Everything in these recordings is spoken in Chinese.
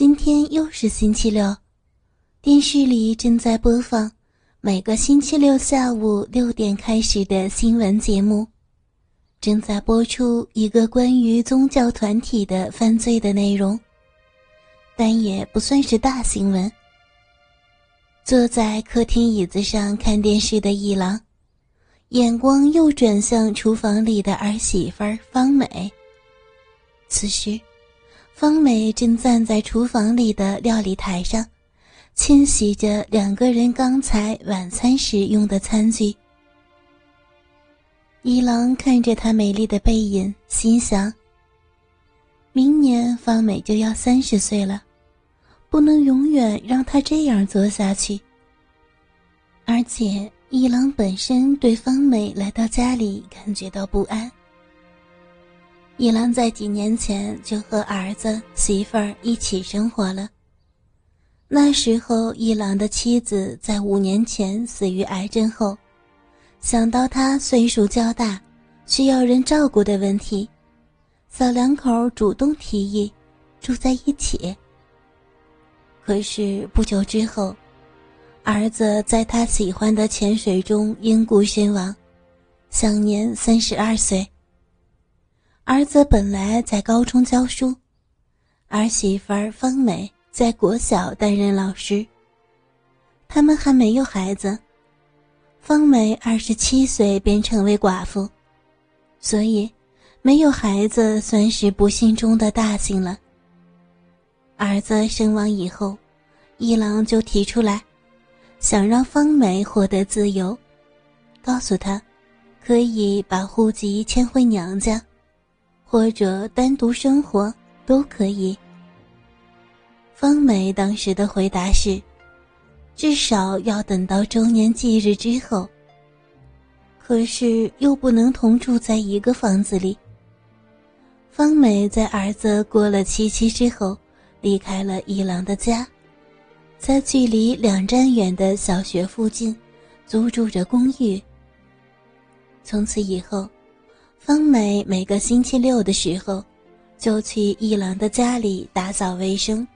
今天又是星期六，电视里正在播放每个星期六下午六点开始的新闻节目，正在播出一个关于宗教团体的犯罪的内容，但也不算是大新闻。坐在客厅椅子上看电视的一郎，眼光又转向厨房里的儿媳妇方美。此时。方美正站在厨房里的料理台上，清洗着两个人刚才晚餐时用的餐具。一郎看着她美丽的背影，心想：明年方美就要三十岁了，不能永远让她这样做下去。而且，一郎本身对方美来到家里感觉到不安。一郎在几年前就和儿子媳妇儿一起生活了。那时候，一郎的妻子在五年前死于癌症后，想到他岁数较大，需要人照顾的问题，小两口主动提议住在一起。可是不久之后，儿子在他喜欢的潜水中因故身亡，享年三十二岁。儿子本来在高中教书，儿媳妇方美在国小担任老师。他们还没有孩子。方美二十七岁便成为寡妇，所以没有孩子算是不幸中的大幸了。儿子身亡以后，一郎就提出来，想让方美获得自由，告诉她，可以把户籍迁回娘家。或者单独生活都可以。方美当时的回答是：“至少要等到周年忌日之后。”可是又不能同住在一个房子里。方美在儿子过了七七之后，离开了一郎的家，在距离两站远的小学附近租住着公寓。从此以后。方美每个星期六的时候，就去一郎的家里打扫卫生、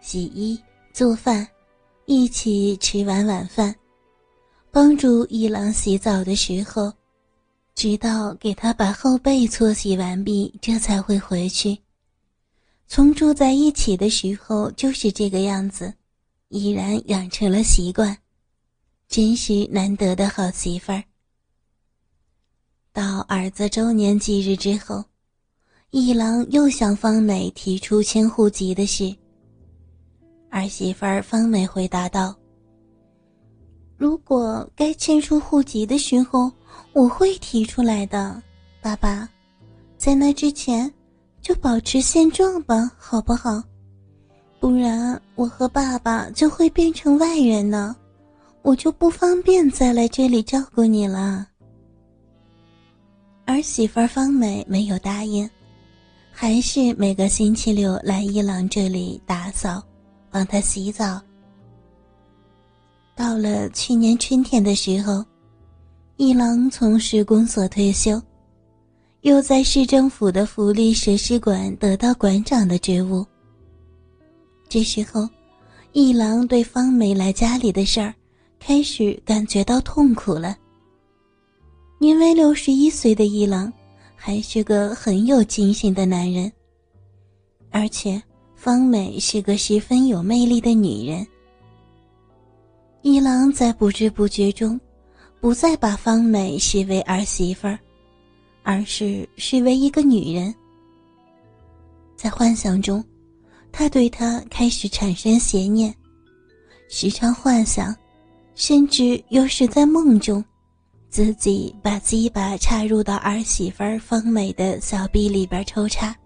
洗衣、做饭，一起吃完晚饭，帮助一郎洗澡的时候，直到给他把后背搓洗完毕，这才会回去。从住在一起的时候就是这个样子，依然养成了习惯，真是难得的好媳妇儿。到儿子周年忌日之后，一郎又向方美提出迁户籍的事。儿媳妇方美回答道：“如果该迁出户籍的时候，我会提出来的，爸爸。在那之前，就保持现状吧，好不好？不然我和爸爸就会变成外人呢，我就不方便再来这里照顾你了。”儿媳妇方美没有答应，还是每个星期六来一郎这里打扫，帮他洗澡。到了去年春天的时候，一郎从市公所退休，又在市政府的福利设施馆得到馆长的职务。这时候，一郎对方美来家里的事儿，开始感觉到痛苦了。年为六十一岁的一郎，还是个很有精神的男人。而且方美是个十分有魅力的女人。一郎在不知不觉中，不再把方美视为儿媳妇儿，而是视为一个女人。在幻想中，他对她开始产生邪念，时常幻想，甚至又是在梦中。自己把鸡巴插入到儿媳妇儿方美的小臂里边抽插，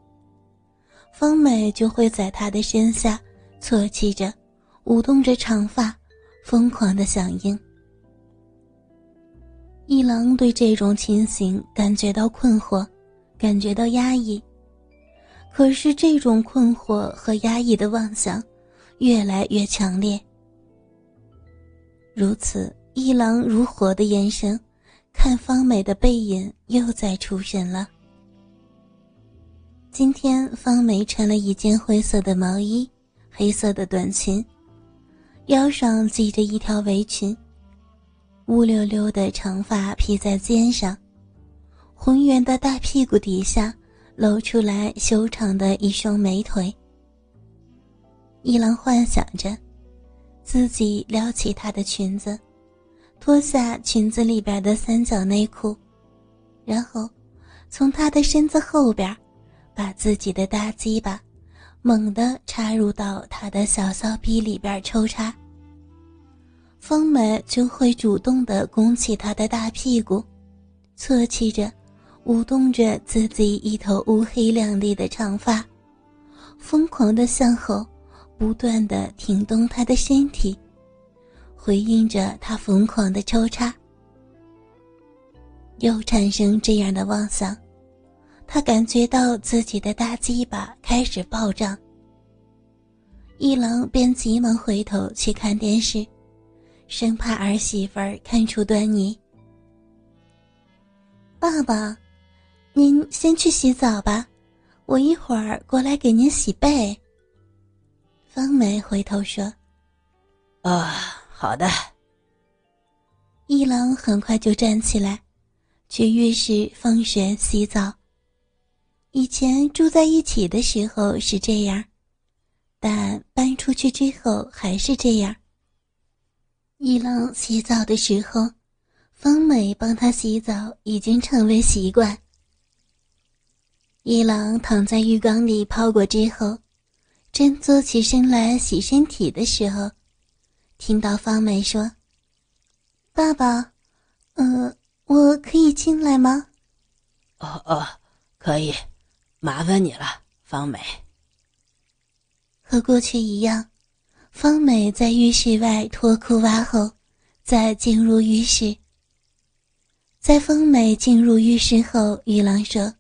方美就会在他的身下啜泣着，舞动着长发，疯狂的响应。一郎对这种情形感觉到困惑，感觉到压抑。可是这种困惑和压抑的妄想越来越强烈。如此一郎如火的眼神。看方美的背影又在出神了。今天方美穿了一件灰色的毛衣，黑色的短裙，腰上系着一条围裙。乌溜溜的长发披在肩上，浑圆的大屁股底下露出来修长的一双美腿。一郎幻想着，自己撩起她的裙子，脱下裙子里边的三角内裤，然后从她的身子后边，把自己的大鸡巴猛地插入到她的小骚逼里边抽插。方美就会主动地拱起她的大屁股，啜泣着，舞动着自己一头乌黑亮丽的长发，疯狂地向后，不断地挺动她的身体，回应着他疯狂的抽插。又产生这样的妄想，他感觉到自己的大鸡巴开始暴涨。一郎便急忙回头去看电视。生怕儿媳妇儿看出端倪。爸爸，您先去洗澡吧，我一会儿过来给您洗背。方梅回头说：“啊，好的。”一郎很快就站起来，去浴室放水洗澡。以前住在一起的时候是这样，但搬出去之后还是这样。一郎洗澡的时候，方美帮他洗澡已经成为习惯。一郎躺在浴缸里泡过之后，正坐起身来洗身体的时候，听到方美说：“爸爸，呃，我可以进来吗？”“哦哦，可以，麻烦你了，方美。”和过去一样。方美在浴室外脱裤袜后，再进入浴室。在方美进入浴室后，玉郎说：“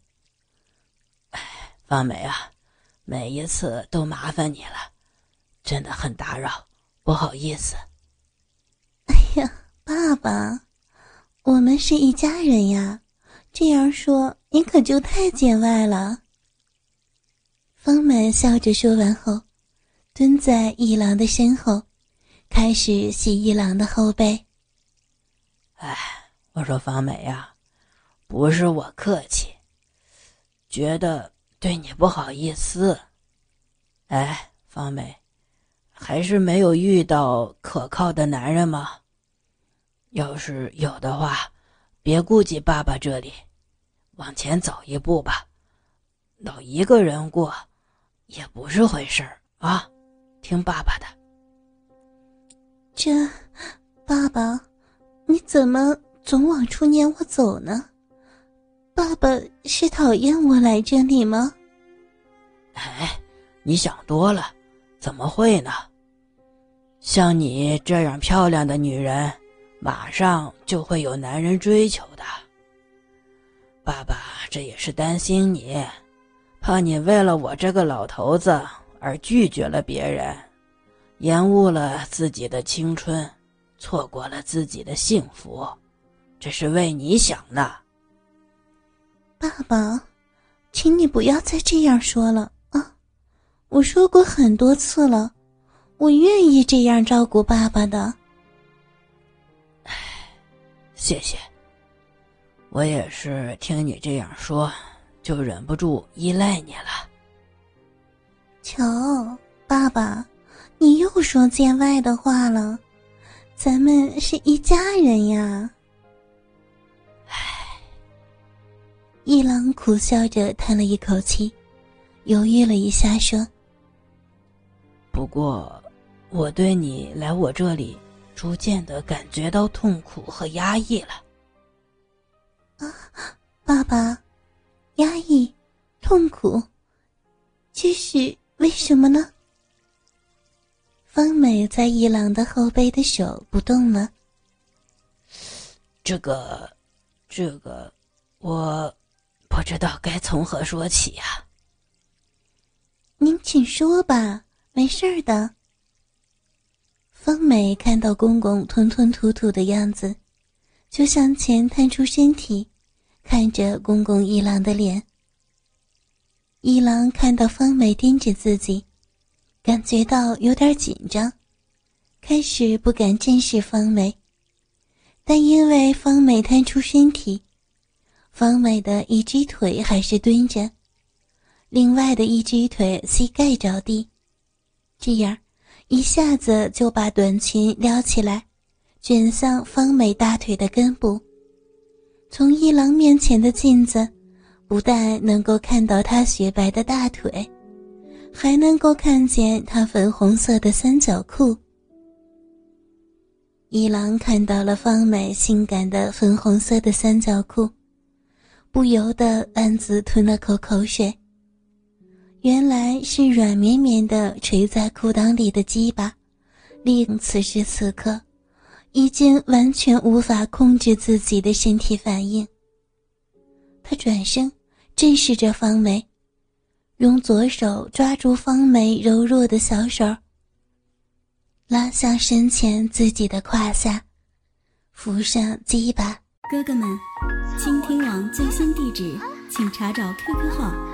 哎，方美啊，每一次都麻烦你了，真的很打扰，不好意思。”哎呀，爸爸，我们是一家人呀，这样说你可就太见外了。方美笑着说完后。蹲在一郎的身后，开始洗一郎的后背。哎，我说方美呀，不是我客气，觉得对你不好意思。哎，方美，还是没有遇到可靠的男人吗？要是有的话，别顾及爸爸这里，往前走一步吧。老一个人过，也不是回事儿啊。听爸爸的。这，爸爸，你怎么总往出撵我走呢？爸爸是讨厌我来这里吗？哎，你想多了，怎么会呢？像你这样漂亮的女人，马上就会有男人追求的。爸爸这也是担心你，怕你为了我这个老头子。而拒绝了别人，延误了自己的青春，错过了自己的幸福，这是为你想呢。爸爸，请你不要再这样说了啊！我说过很多次了，我愿意这样照顾爸爸的。唉，谢谢。我也是听你这样说，就忍不住依赖你了。瞧，爸爸，你又说见外的话了，咱们是一家人呀。唉，一郎苦笑着叹了一口气，犹豫了一下，说：“不过，我对你来我这里，逐渐的感觉到痛苦和压抑了。”啊，爸爸，压抑，痛苦，这是。为什么呢？方美在一郎的后背的手不动了。这个，这个，我不知道该从何说起呀。您请说吧，没事儿的。方美看到公公吞吞吐吐的样子，就向前探出身体，看着公公一郎的脸。一郎看到方美盯着自己，感觉到有点紧张，开始不敢正视方美，但因为方美探出身体，方美的一只腿还是蹲着，另外的一只腿膝盖着地，这样一下子就把短裙撩起来，卷向方美大腿的根部。从一郎面前的镜子，不但能够看到他雪白的大腿，还能够看见他粉红色的三角裤。一郎看到了方美性感的粉红色的三角裤，不由得暗自吞了口口水。原来是软绵绵的垂在裤裆里的鸡巴，令此时此刻。已经完全无法控制自己的身体反应。他转身，正视着方梅，用左手抓住方梅柔弱的小手，拉向身前自己的胯下，扶上鸡巴。哥哥们，倾听网最新地址，请查找 QQ 号